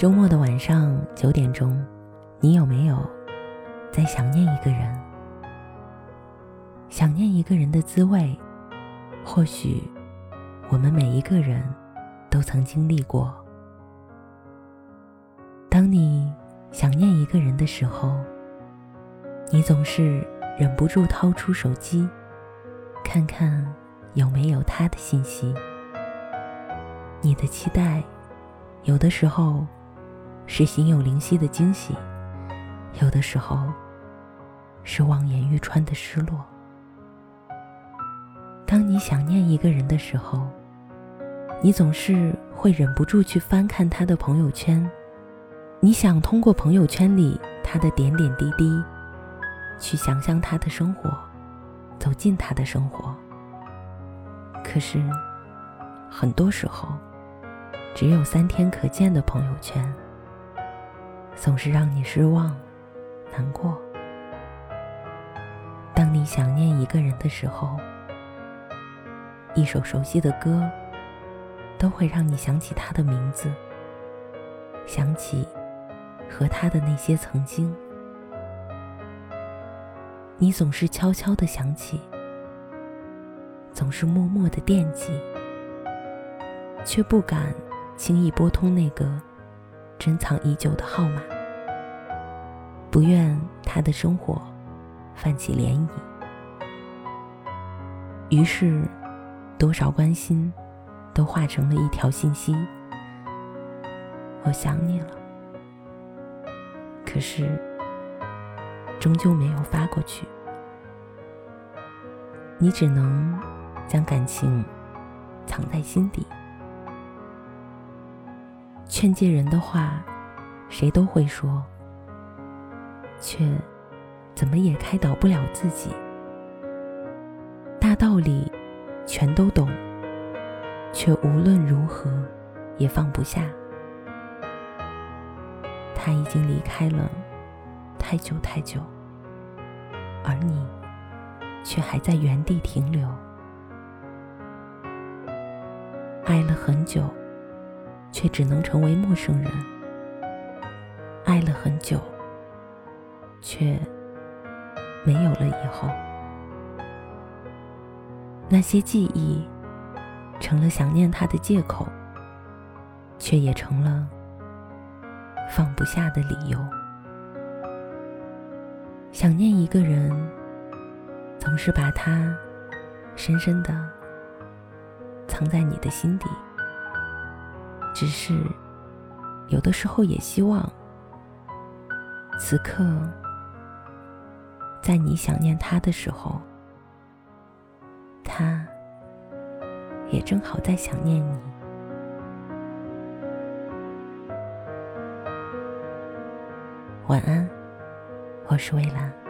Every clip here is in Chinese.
周末的晚上九点钟，你有没有在想念一个人？想念一个人的滋味，或许我们每一个人都曾经历过。当你想念一个人的时候，你总是忍不住掏出手机，看看有没有他的信息。你的期待，有的时候是心有灵犀的惊喜，有的时候是望眼欲穿的失落。当你想念一个人的时候，你总是会忍不住去翻看他的朋友圈，你想通过朋友圈里他的点点滴滴，去想象他的生活，走进他的生活。可是，很多时候。只有三天可见的朋友圈，总是让你失望、难过。当你想念一个人的时候，一首熟悉的歌，都会让你想起他的名字，想起和他的那些曾经。你总是悄悄的想起，总是默默的惦记，却不敢。轻易拨通那个珍藏已久的号码，不愿他的生活泛起涟漪。于是，多少关心都化成了一条信息：“我想你了。”可是，终究没有发过去。你只能将感情藏在心底。劝诫人的话，谁都会说，却怎么也开导不了自己。大道理全都懂，却无论如何也放不下。他已经离开了太久太久，而你却还在原地停留，爱了很久。却只能成为陌生人，爱了很久，却没有了以后。那些记忆成了想念他的借口，却也成了放不下的理由。想念一个人，总是把他深深的藏在你的心底。只是，有的时候也希望，此刻，在你想念他的时候，他也正好在想念你。晚安，我是微蓝。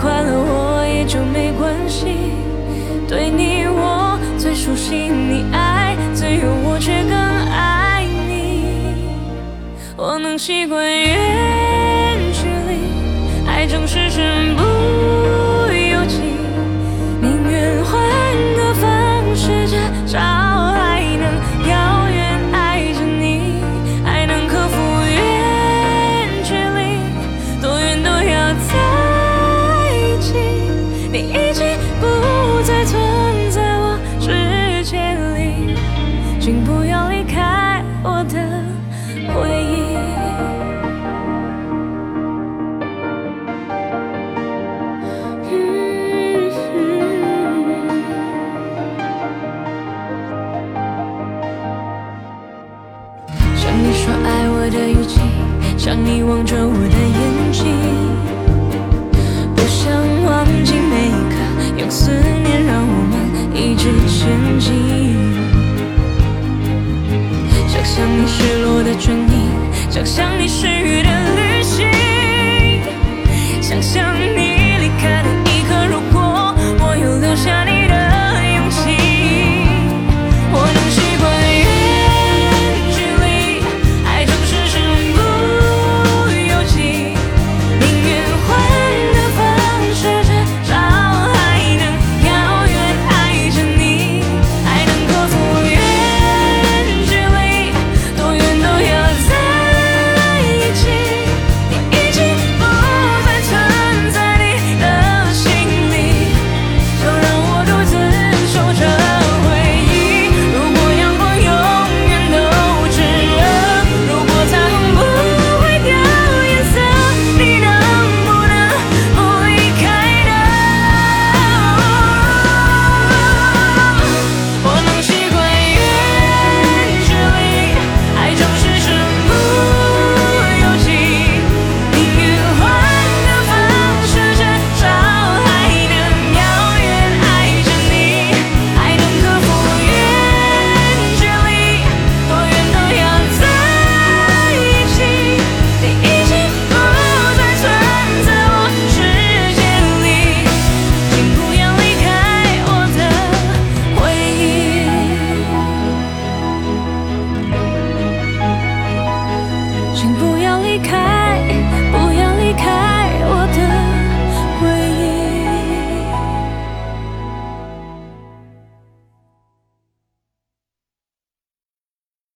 快乐我也就没关系。对你我最熟悉，你爱自由我却更爱你。我能习惯的语气想你望着我的眼睛不想忘记每一刻用思念让我们一直前进。想象你失落的唇印想象你失请不要离开。